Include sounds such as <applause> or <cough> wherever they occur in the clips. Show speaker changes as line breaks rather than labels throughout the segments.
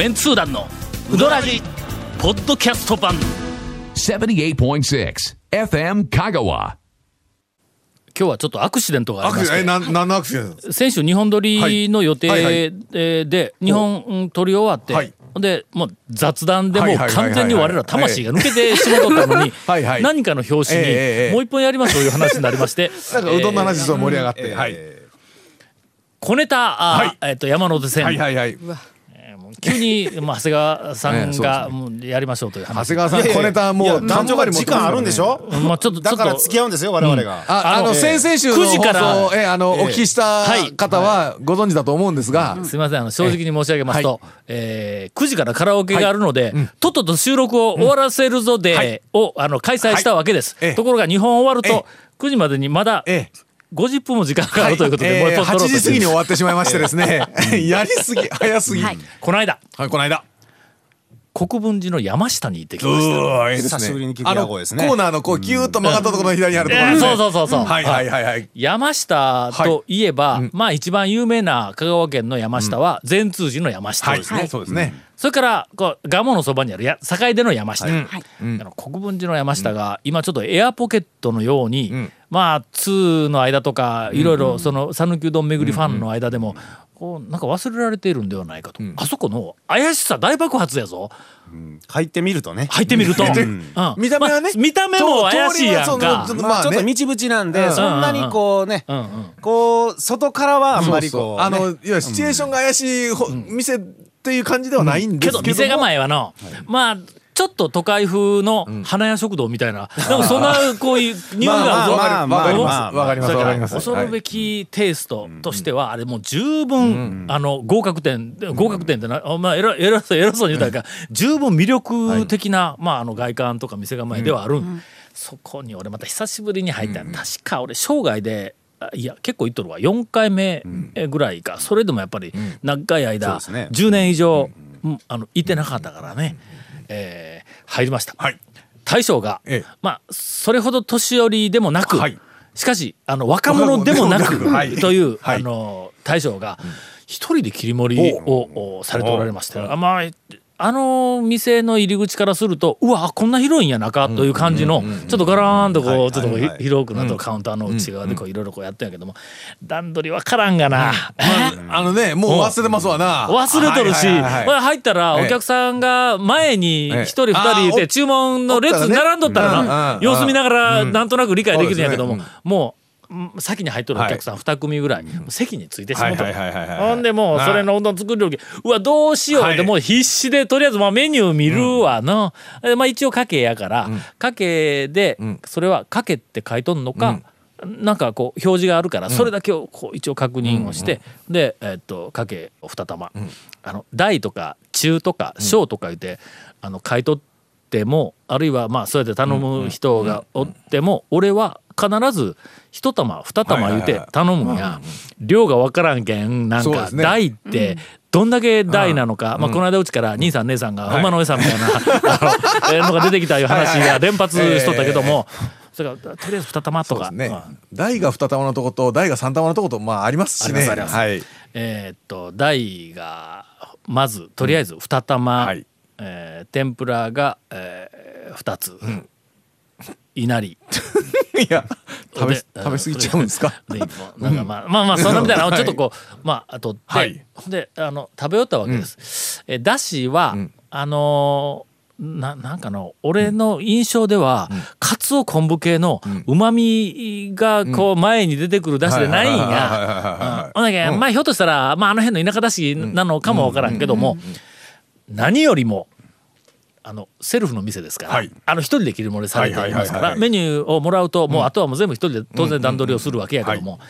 メンツー団のウドラジポッドキャスト版。
78.6 FM Kagawa.
今日はちょっとアクシデントがありまして。
アクシえ、なん、なんのアクシデント？
先週日本撮りの予定
はい。はいはい。
えーで日本うん撮り終わって、
はい。
でもう雑談でもう
はいはいはいはい
完全に我ら魂が抜けてしまっとったのに <laughs>
はいはい。
何かの表紙に
ええええ
もう一本やりますという話になりまして。<laughs>
なんかうどんの話そう盛り上がって。はい。
小ネタ、あ
はい。
えっと山手線、
はいはいはい。
急に、まあ、長谷川さんが、やりましょうという
長
話
谷川さん、小ネタもう、
男女が時間あるんでしょ？
まあ、ちょっとちょっと。
だから付き合うんですよ我々が、
あ、あの、先々週の
9
放
時から。
送、え、あの、お聞きした
はい。
方はご存知だと思うんですが、
すみませんあの正直に申し上げますと、
は
え。ー9時からカラオケがあるので、とっとと収録を終わらせるぞで、をあの開催したわけです、ところが日本終わると9時までにまだ
ええ。
50分も時間がかかるということで、
えー
もう一本撮ろ
8
うと。してる
時過ぎに終わってしまいましてですね、やりすぎ、早すぎ。はい、
この間。
この間。
国分寺の山下に行ってき
う
ました。
久しぶりに聞く
あの、
野
コ
号ですね。
ーナーのこう、ギューッと曲がったところの左にあるところね。
そうそうそうそう、
はいはいはいはい。
山下といえば、まあ一番有名な香川県の山下は善通寺の山下。ですね、
そうですね。
それからこう蒲生のそばにあるや境出の山下、あの国分寺の山下が今ちょっとエアポケットのように、まあ2の間とかいろいろその讃岐うどん巡りファンの間でもこうなんか忘れられているんではないかと、あそこの怪しさ大爆発やぞ。
入ってみるとね。
入ってみると、うん。<laughs>
見た目はね。
まあ見た目も怪しいやんか。
通りはその
まあちょっと
ね
道縁なんで、
ん。
そんなにこうね、
うんうん
こう外からはあんまりこう、ね、
あの、いわゆるシチュエーションが怪しいほ店っていう感じではないんで
けど
すけども。
店構えはの、まあちょっと都会風の花屋食堂みたいな、なんかそんなこういう匂いがある。ぞ、
まあまあ
わかりま
あ
わかります。わかります。
恐るべきテイストとしては、あれもう十分、あの合格点合格点ってな、あまあ偉偉そう偉そうに言ったら十分魅力的な、まああの外観とか店構えではある、そこに俺また久しぶりに入った、確か俺生涯であいや結構行っとるわ。4回目ぐらいか、それでもやっぱり長い間、
そうですね。
10年以上、うん。あのいてなかったからね、えー入りました。
はい。
大将が、
ええ。
まあそれほど年寄りでもなく、
はい。
しかしあの若者でもなくという、
はい。
あの大将が一人で切り盛りを、おされておられまして、あまああの店の入り口からするとうわこんな広いんや中という感じの、ちょっとガラーンとこう、ちょっと広くなったカウンターの内側でこういろいろこうやってんやけども段取りわからんがな。
あのね、もう忘れますわな。
忘れとるし、入ったらお客さんが前に一人二人いて
ええ
注文の列並んどったら
うん
な
うん
様子見ながらなんとなく理解できるんやけどももううん先に入っとるお客さん二組ぐらい席についてしまうと。ほんでもうそれのうどん作る時うわどうしよう
はい。
でもう必死でとりあえずまあメニュー見るわな。えまあ一応かけやからかけでそれはかけって書いとんのかなんかこう表示があるからそれだけをこう一応確認をしてでえっとかけを2玉。あの大とか中とか小とか言ってあの買い取ってもあるいはまあそうやって頼む人がおっても俺は必ず一玉二玉言うて頼むんや。量が分からんけんなんか
そうですね。
大ってどんだけ大なのか、まあ、この間うちから兄さん姉さんが馬の上さんみたいな、<laughs> あのえーのが出てきたいう話が連発しとったけども、それからとりあえず二玉とか。
大が二玉のとこと、大が三玉のとこと、まあありますしね。
えーっと大がまずとりあえず二玉、
はい。
えー天ぷらが、えー、2つ、いなり。<laughs>
いや、食べ、
で
食べ過ぎちゃうんですか？
なんかまあ、まあまあそんなみたい。なのを <laughs> ちょっとこう、まあ取って、
はい。
であの食べよったわけです。えだしは、あのーななんかの俺の印象では、かつお昆布系のうまみがこう前に出てくるだしでないん
はいはいはいはい
や。
はい
うん。ほんだけまあひょっとしたら、まあ、あの辺の田舎だしなのかもわからんけども、何よりもあのセルフの店ですから、
はい。
あの一人で切り盛りされていますからメニューをもらうともうあとはもう全部一人で当然段取りをするわけやけども、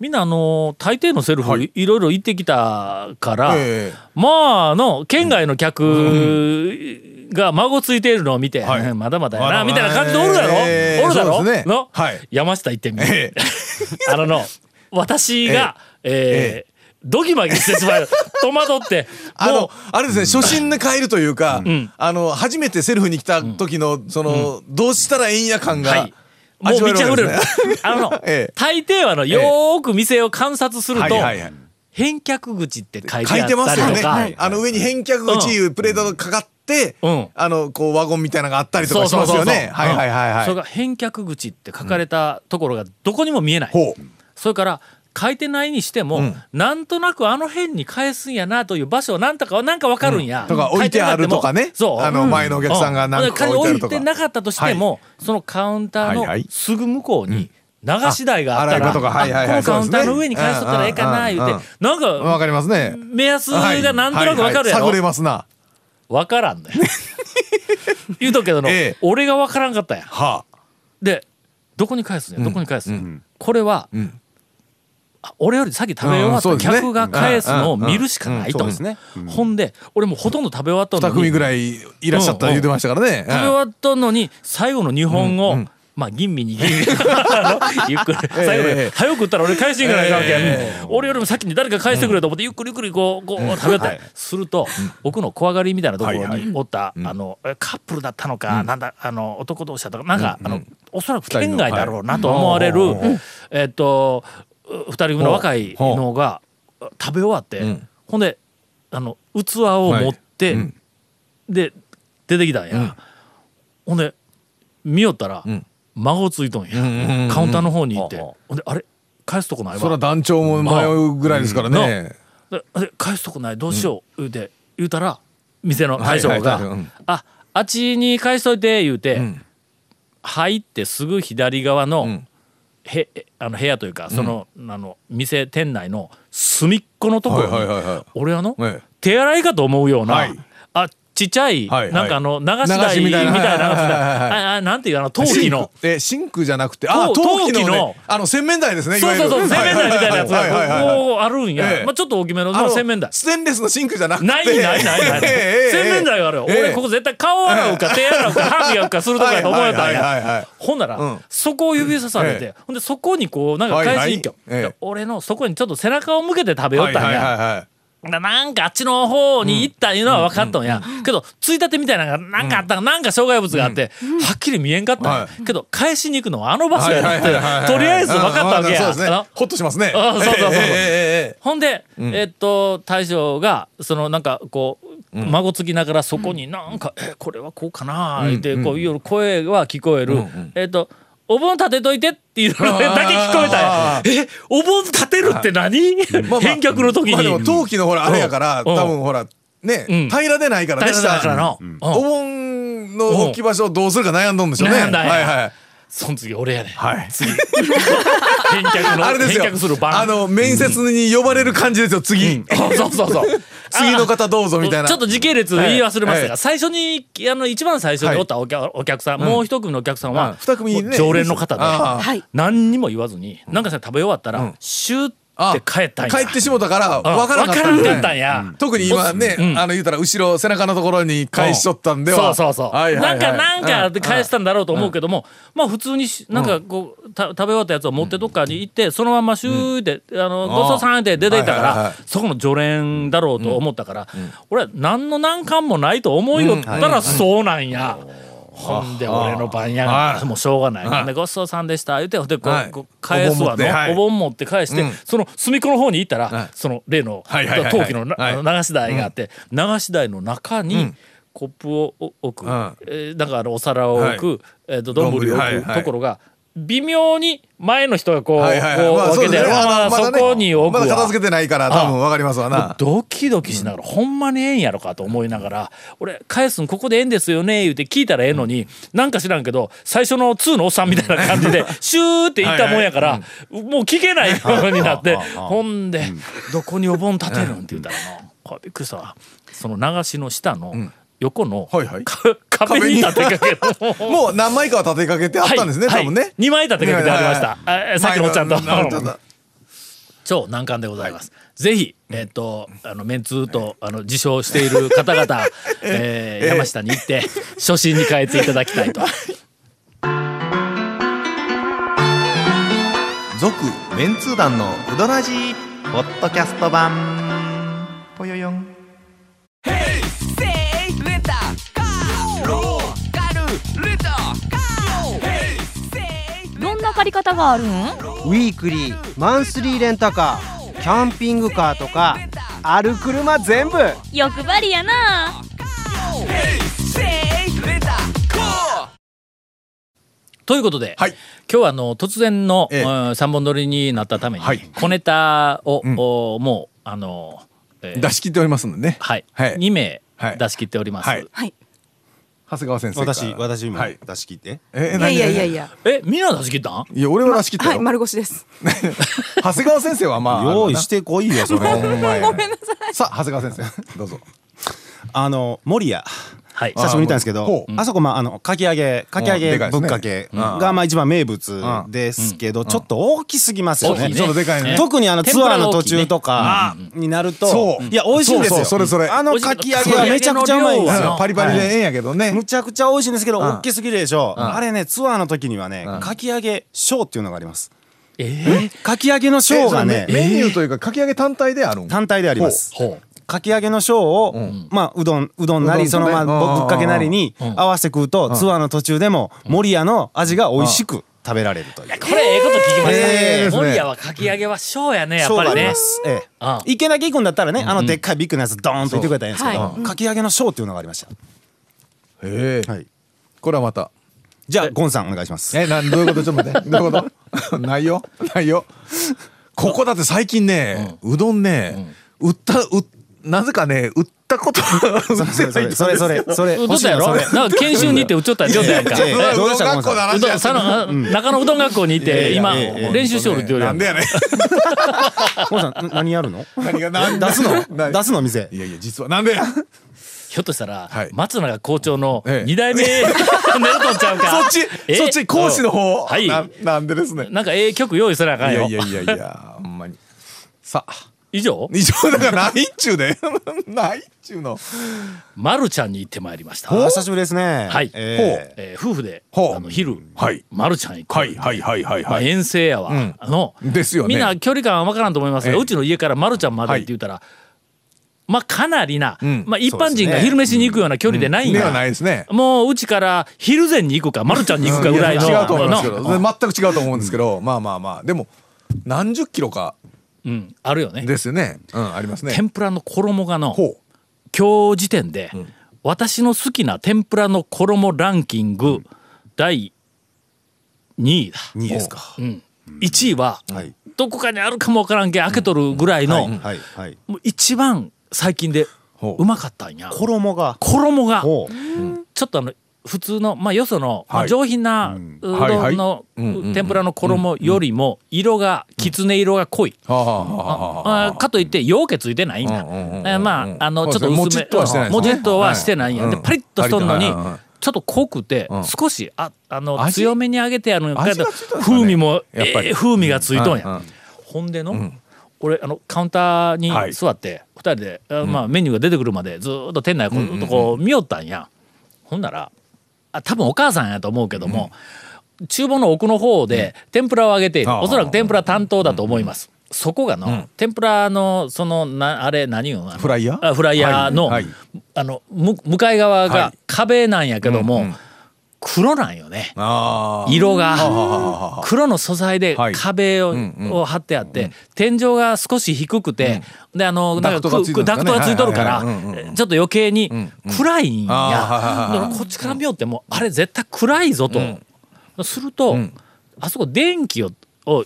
みんなあの大抵のセルフい。ろいろ行ってきたから、
ええ。
まああの県外の客が孫ついているのを見て、
はい。
まだまだやなみたいな感じでおるだろ、
ええ。
おるだろ、の、
はい。
山下行ってみ、
ええ。<laughs>
あのの私が、<laughs> えードギマギしてしまう。戸惑って。も <laughs>
あの、あれですね、初心で変えるというか、
ん。
あの、初めてセルフに来た時の、その、どうしたらええんや感が、
はい。もう
味わ
めっちれる。<laughs> あの、<laughs>
ええ。
大抵はあの、よーく店を観察すると、
はいはいはい
返却口って書いて
書い
あってた
ますよね。
りとか、
あの上に返却口いうプレートがかかって、
うん。
あの、こうワゴンみたいなのがあったりとかしますよね。はいはいはいはい。
それが返却口って書かれたところがどこにも見えない。
ほう。
それから書いてないにしても、なんとなくあの辺に返すんやなという場所をなんとかなんかわかるんや、
とか置いてあるとかね。
そう。
あの前のお客さんが何個か置いてあ
置い
るとか。
てなかったとしても、そのカウンターの
はいはい。
すぐ向こうに流し台があったら、このカウンターの上に返しとったらええかな言うて、なんか
わかりますね。
目安がなんとなくわかるやろ、
れますな。
わからんだよ。<laughs> 言うとくけどの、
ええ。
俺がわからんかったん。や
は
でどこに返すどこに返すんや、これは、
ん。
あ俺より先食べ終わった客が返すのを見るしかないと、ほんで俺もうほとんど食べ終わった
あ。
のに
二組ぐらいいらっしゃった言ってましたからね。
食べ終わったのに最後の2本を、まあ吟味に吟味ゆっくり最後
ええ
で早く食ったら俺返しに行かないかんけん、
え
俺よりも先に誰か返してくれと思ってゆっくりゆっくりこうこう食べたい、すると奥の怖がりみたいなところ
はい
におった、あのえカップルだったのか、なんだあの男同士だったかなんか、あのおそらく県外だろうなと思われる、えっと2人組の若いのが食べ終わって、
ん。
ほんであの器を持って、
うん。
で出てきたんや、ほんで見よったら、
ん。
孫ついとんや、カウンターの方に行って、
ほ
んであれ返すとこないわ。
それは団長も迷うぐらいですからね。
でで返すとこないどうしよう言うて言うたら店の大将が「
はいはい。はいうん。
ああっちに返しといて」言うて、
ん。
入ってすぐ左側の,、
ん
へあの部屋というかその,、あの店店内の隅っこのところに、俺あの、
ええ
手洗いかと思うような、
はい。
あちっちゃい、なんかあの流し台
み
みたいなああなんていうあの陶器の。
えシンクじゃなくてあ
陶
陶器の,、あの洗面台ですねい
そうそうそう洗面台みたいなやつがこうあるんや、
ええ。
まあ、ちょっと大きめの洗面台。
ステンレスのシンクじゃなくて。
ないないないない、洗面台がある。よ、
ええ
俺ここ絶対顔洗うか手洗うか歯磨くかするとこやと思えたんや
い
ほんなら、
うん。
そこを指さされて、
え
ほんでそこにこうなんか返しに行きょ、
はいはい。ええ。
俺のそこにちょっと背中を向けて食べよったん。や、ななんかあっちの方に行ったいうのは分かっとんや、けどついたてみたいなのがなんかあったかなんか障害物があって、はっきり見えんかったけど返しに行くのはあの場所やなってとりあえず分かったわけや、
そうですね。
あの
ホッとしますね。
あそうそうそうほんで、えっと大将がそのなんかこう、孫つきながらそこになんか「えこれはこうかな」言ってこういう声は聞こえる、えっと「お盆立てといて」っていうのだけ聞こえたえお盆立てるって何、
まあまあ。
返却の時に、
まあでも陶器のほらあれやから
うん。
多分ほらね
うん。
平らでないからね
平らだからの、うん。
お盆の置き場所をどうするか悩んどんでしょうね。はいはい
その次俺やねん。
はい。<laughs>
返却の
あれですよ。
返却する番。
あの面接に呼ばれる感じですよ。次。
あそうそうそう。<laughs>
次の方どうぞみたいな。
ちょっと時系列言い忘れましたが、
はい
最初にあの一番最初におったお客,、お客さん、もう一組のお客さんは、
うん二組ね。
もう常連の方で。何にも言わずに、なんかさ食べ終わったら、シューって帰ったんや。
帰ってしもたから
うん。
わからなかった
んたんや。
特に今ね、
うん。
あの言うたら後ろ背中のところに返しとったんでは、
そうそうそう、
はいはいはい。
なんかなんか返したんだろうと思うけども、まあ普通にしなんかこう、た食べ終わったやつを持ってどっかに行ってそのままシューって、あのごちそうさんって出ていったから、そこの常連だろうと思ったから、俺は何の難関もないと思いよったらそうなんや。ほんで俺の番やがもうしょうがない。でごちそうさんでした。言ってほんでこう返すわ
お盆持ってはい。
のお盆持って返して、
うん。
その隅っこの方に行ったら、
はい。
その例の陶器の流し台があって、流し台の中に、
うん。
コップを置く、
うん。
えーなんかあのお皿を置く、えー、と丼を置く、ところが微妙に前の人がこう,、
はいはいはい。
こう
まあ
分けて、まあ
あのまだね。
そこに置くわ、
まだ片付けてないから多分わかりますわな。
ドキドキしながら、ほんまにええんやろかと思いながら俺返すんここでええんですよね言うて聞いたらええのに、なんか知らんけど最初の2のおっさんみたいな感じでシューっていったもんやから、もう聞けないようになって <laughs> ほんで、どこにお盆立てるんって言ったらなこれびっくりしたわその流しの下の横の、
はいはい。
か壁に立てかける
もう。何枚かは立てかけてあったんですね、
はい
多分ね、
2枚立てかけてありました、あさっきのおっちゃんと。超難関でございます。ぜひ、えっ、と、あの、メンツーと、あの、自称している方々、<laughs> えー山下に行って、初心に帰っていただきたいと。
続メンツー団のウドラジーポッドキャスト版。ぽよよん
り方があるん？
ウィークリーマンスリーレンタカー
キャンピングカーとかある車全部。
欲張りやな。
ということで、
はい。
今日はあの突然の、
ええ。
うん三本撮りになったために、
はい。
小ネタを、おもうあの、えー
出し切っておりますんでね。
はい、
はい。
2名
はい。
出し切っております。
はい。
はい
長谷川先生から。
私私も
はい。
出し切って
え、
いやいやいやい。や。
えみんな出し切ったん？
いや、俺は出し切った
はい、
よ。
丸腰です。<laughs>
長谷川先生はまあ。<laughs>
用意してこいよそれ。<laughs>
ごめんなさい。さあ、長谷川先生、どうぞ。
あの守谷
はい。
久しぶりに行ったんですけどあそこまああのかき揚げかき揚げぶっかけ
うん。
がまあ一番名物ですけどちょっと大きすぎますよね。
大きいね。
ちょっとでかいね。
特にあのツアーの途中とかになるといや美味しいんですよ。
そうそうそれそれ。
あのかき揚げはめちゃくちゃうまいんですよ。
パリパリでええんやけどね。
むちゃくちゃ美味しいんですけど
ん。
大きすぎるでしょ。
ん。
あれねツアーの時にはね
ん。
かき揚げショーっていうのがあります。
え
かき揚げのショーがね
メメニューというか、かき揚げ単体であるん
単体であります。
ー、ほう
かき揚げのショーを、まあうどんうどんなりそのまあ
うん。うんうん
ぶっかけなりに合わせて食うとツアーの途中でも守谷の味が美味しく食べられるという。
これええこと聞きました
ええ
ね守谷はかき揚げはショーやねやっぱりね。
ええ。
うん。
池崎行くんだったらねあのでっかいビッグなやつドーンと言ってくれたらいいんですけどかき揚げのショーっていうのがありました。
へえ。
はい。
これはまた。
じゃあゴンさんお願いします。
え、なん、どういうこと？ちょっと待って。<laughs> どういうこと？ないよ。ないよ。ここだって最近ね、うどんね、売った、う、なぜかね、売ったこと、<laughs> 売って
それそれそれ。それ。
うどんだやろ？なんか研修に行って売っちゃったんちょっとやんか。
ええどうでしたゴンさん
うどんさの中野うどん学校に行って今
ええええ
練習しおるって言うや
なんんでやね <laughs>
さんな何やるの？
何が、なん
出すの？
な
出すの店。
いやいや、実は、なんでや
ひょっとしたら
はい。
松永校長の
ええ。
二代目狙っとんちゃうか。
そっち、
え？
そっち、講師の方？
はい。
ななんでですね。
なんかええ曲用意せなあかんよ。
いやいやいやいや、ほんまに。さあ、
以上？
以上だからないっちゅうで。<laughs> ないっちゅうの。
まるちゃんに行ってまいりました。
あ久しぶりですね。
はい。
ええ
えー夫婦であの昼
はい。
まるちゃん行く。
はいはいはいはい
まあ、
はい。
遠征やわ、
ん。
あの
ですよね。
みんな距離感は分からんと思いますが、
ええ。
うちの家からまるちゃんまでって言ったら、まあかなりな、
ん。
まあ、一般人が昼飯に行くような距離でないんや、
ではないですね。
もううちから昼前に行くかまるちゃんに行くかぐらいの、
いや違うと思いますけど、
の
全く違うと思うんですけど、まあまあまあ、でも、何十キロか
うん、あるよね。
ですよね。うん、ありますね。
天ぷらの衣がの
ほ
今日時点で、私の好きな天ぷらの衣ランキング、第2位だ、
2位ですか。
うん、1位は、
はい。
どこかにあるかもわからんけん開けとるぐらいの、
はい。はい。
もう一番最近で
ほう。
うまかったんや。
衣が。
衣が。
ほ
ちょっとあの普通のまあよその、まあ
はい。
上品なうどんの天ぷらの衣よりも色がきつね色が濃い、かといってようけついてないんだ、
うんうんうんうん
えーまああのちょっと
も
薄め
ちっとはしてないですね。
もちっとはしてないんや、
はい。
でパリッとしとんのに、ちょっと濃くて、
ん。
少しああの
味？
強めに揚げてある
ん
風味も
やっぱり。
ええ風味がついとんや、
うんうん。
ほんでの、俺あのカウンターに
はい。
座って二人で、あまあ、メニューが出てくるまでずーっと店内こう,、こう見よったんや。ほんならあ多分お母さんやと思うけども、厨房の奥の方で天ぷらを揚げている、
ああ。
おそらく天ぷら担当だと思います、そこがの、天ぷらのそのなあれ何よあの？
フライヤー？
あフライヤーの,、
はい。はい。
あのむ向かい側
は
が
い。
壁なんやけども、
うんうん
黒なんよね。色が。
あ
黒の素材で
はい。
壁を,、張ってあって、天井が少し低くて、であのなんか
ダクトがつい
とるから、ちょっと余計に暗いんや、こっちから見よってもあれ絶対暗いぞと、すると、あそこ電気をを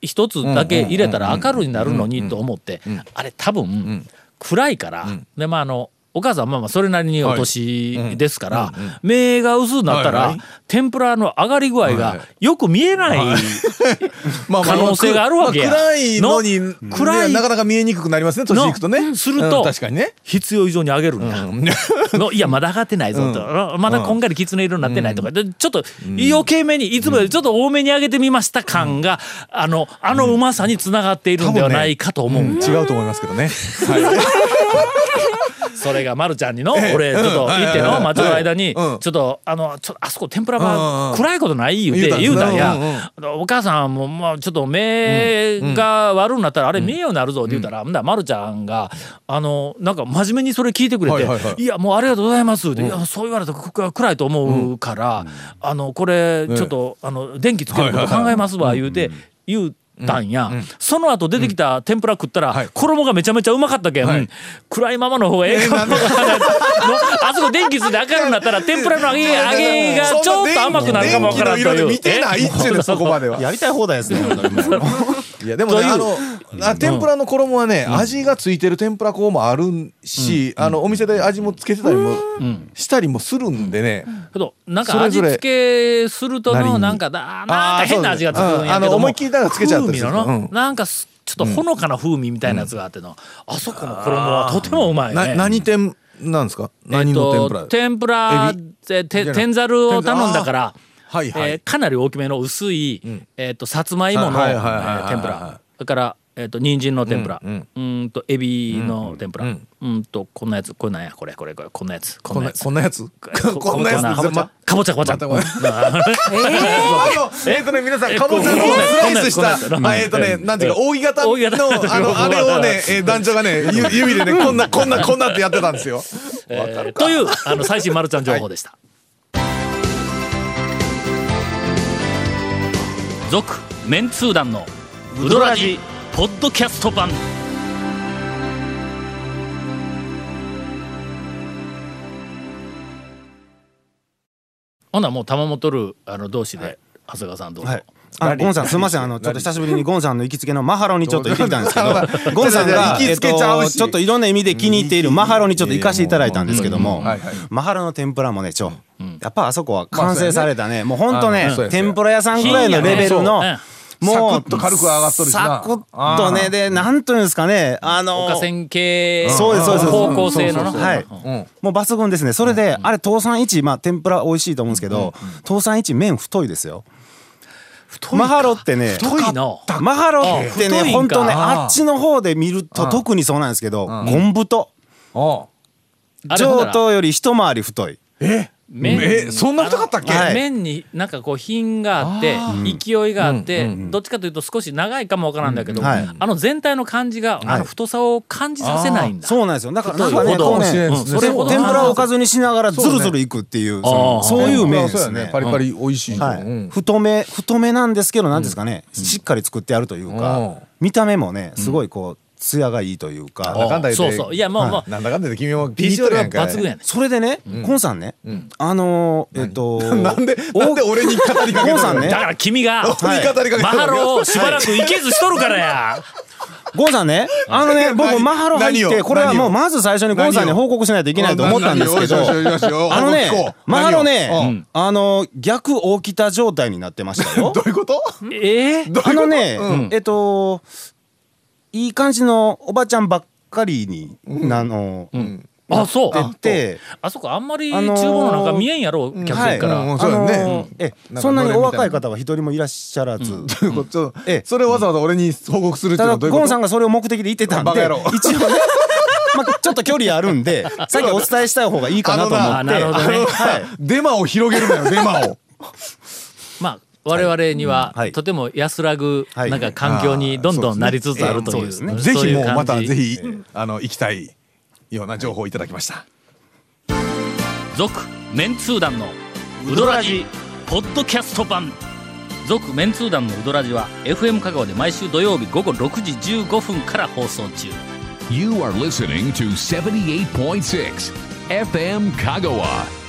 一つだけ入れたら明るいになるのにと思って、あれ多分、暗いから、でまああのお母さんはまあまあそれなりにお年ですから、目が薄くなったら、
はいはい。
天ぷらの上がり具合
はいは
がよく見えない、<laughs>
まあまあ
可能性があるわけや。
まあ暗いのに、
の暗い。
ねなかなか見えにくくなりますね、年いくとね。
のすると
うん確かにね。
必要以上に上げるんや。のいやまだ上がってないぞと、まだこんがりきつね色になってないとか、でちょっと余計めにいつもよりちょっと多めに上げてみました感が、あのあのうまさにつながっているんではないかと思うんだ
違うと思いますけどね。<laughs> <laughs>
それがまるちゃんにの俺ちょっと行っての待ちの間にち
うん。
ょっとあのちょっとあそこ天ぷら
うんうんうん。
が暗いことない？言うて
言
言うたんや。お母さんもまあちょっと目が悪くなったらあれ見えようになるぞって言うたらほんだらまるちゃんがあのなんか真面目にそれ聞いてくれて
はい
やもうありがとうございますっていやそう言われたらく暗いと思うからあのこれちょっとあの電気つけること考えますわ言うて言うたんや、その後出てきた天ぷら食ったら、
はい。
衣がめちゃめちゃうまかったけん、
はい。
暗いままの方がええかも。わからないもうあそこ電気ついて明るくなったら天ぷらの揚げ揚げがちょっと甘くなるかもわからんという。
電気の色で <laughs> 見てないっちゅうねそこまでは
やりたい放題ですね
いやでもね
という
あのあ天ぷらの衣はね、味がついてる天ぷら粉もあるし、あのお店で味もつけてたりもしたりもするんでね、
けどなんか味付けするとのなんかだなんか変な味がつくんやけど
思いっきりだからつけちゃったりする
風味のの、
うん。
なんかすちょっとほのかな風味みたいなやつがあっての、あそこの衣はとてもうまいね。
な何天なんですか？何の天ぷら、
えっと天ぷら？で天ざるを頼んだから、
はいはい、
えーかなり大きめの薄い、えっとさつまいもの、え
はいはいはいはい
ー天ぷら。それからえっと人参の天ぷら、う
うん。
ん、とエビの天ぷら、う
うん。ん
とこんなやつ。これなんやこれこれこれ。こんなやつ。こ
こんな
やつ。
こんなやつ？
こ
こんなやつ。
かぼちゃ。かぼちゃかぼちゃ。
えっとね皆さん
え
かぼちゃのスライスしたえっとねなんていうか扇形のあの <laughs> あれをねえー団長がねゆ <laughs> 指でねこんなこんなこんなってやってたんですよ。
えーというあの最新マルちゃん情報でした。続、メンツー団のウドラジポッドキャスト版。ほなもう玉本るあの同士で、長谷川さんどうぞ。
はい。あゴンさんすみません。あのちょっと久しぶりにゴンさんの行きつけのマハロにちょっと行ってきたんですけど。ゴンさんが <laughs>
行きつけちゃうし。
えっとちょっといろんな意味で気に入っているマハロにちょっと行かせていただいたんですけども。
うんはいはい
マハロの天ぷらもねちょやっぱあそこは完成されたねもうほんとね天ぷら屋さんぐらいのレベルのもう
サクッと軽く上がっとるしな。
サクッとね。でなんというんですかね。あの
岡線系。
そうですそうです。
方向性のな。
はい。
うん。
もう抜群ですね。それであれ倒産一まあ天ぷら美味しいと思うんですけど倒産一麺太いですよ。マハロってね
太いの。
マハロってね本当ね
あ
あっちの方で見ると特にそうなんですけどゴン太。
あ
あれほんな。ら
上等より一回り太い。
え？
麺。
えそんな太かったっけ？
はい。
麺になんかこう品があって勢いがあってどっちかというと少し長いかもわからんだけど
うんはい。
あの全体の感じがあの太さを感じさせないんだ。
そうなんですよ。だからなんかねこうね
うん
それほど
天ぷらをおかずにしながらズルズルいくっていうそういう麺ですね。
パリパリ美味しい
はい。
うん。
太め太めなんですけどなんですかね。しっかり作ってあるという
うん。
か見た目もねすごいこう艶がいいというか
なんだかんだ言って
そうそう。いやもうもう
なんだかんだで君も
ビジュアル
やんか
抜群やね
それでねコンさんねあのーえっと <laughs>
なんでなんで俺に語りかける
ゴンさんね。
だから君が
俺に語りかけてる
マハロをしばらくいけずしとるからや。
ゴンさんね、あのね、<laughs> 僕、
何
マハロ入って、これはもう、まず最初にゴンさんに報告しないといけないと思ったんですけど、あのねマハロね、あの、逆大北状態になってましたよ。<laughs>
ど。ういうこと？
ええ
あのね
うん、
えっと、いい感じのおばちゃんばっかりに、あの、
あそう。
出て、
あそこあんまり
あのー
厨房の中見えんやろ客席から。
うんそうだね。
あのえ、
なんか
そんなにお若い方は一人もいらっしゃらず、
どういうこと
ええ。
それをわざわざ俺に報告するっていうの
ただ
はどういうこと？
ゴンさんがそれを目的で言ってたんで一応ね <laughs> まあちょっと距離あるんでさっきお伝えした方がいいかなと思って。
あなるほどね。
はい
デマを広げるなよデマを。<laughs>
まあ我々には
はい。
とても安らぐ
はい。
なんか環境にどんどんなりつつあるという。
そうですね。
ぜひもうまたぜひあの行きたいような情報をいただきました。
続メンツー団のウドラジポッドキャスト版。続メンツー団のウドラジは FM 香川で毎週土曜日午後6時15分から放送中。
You are listening to 78.6 FM Kagawa.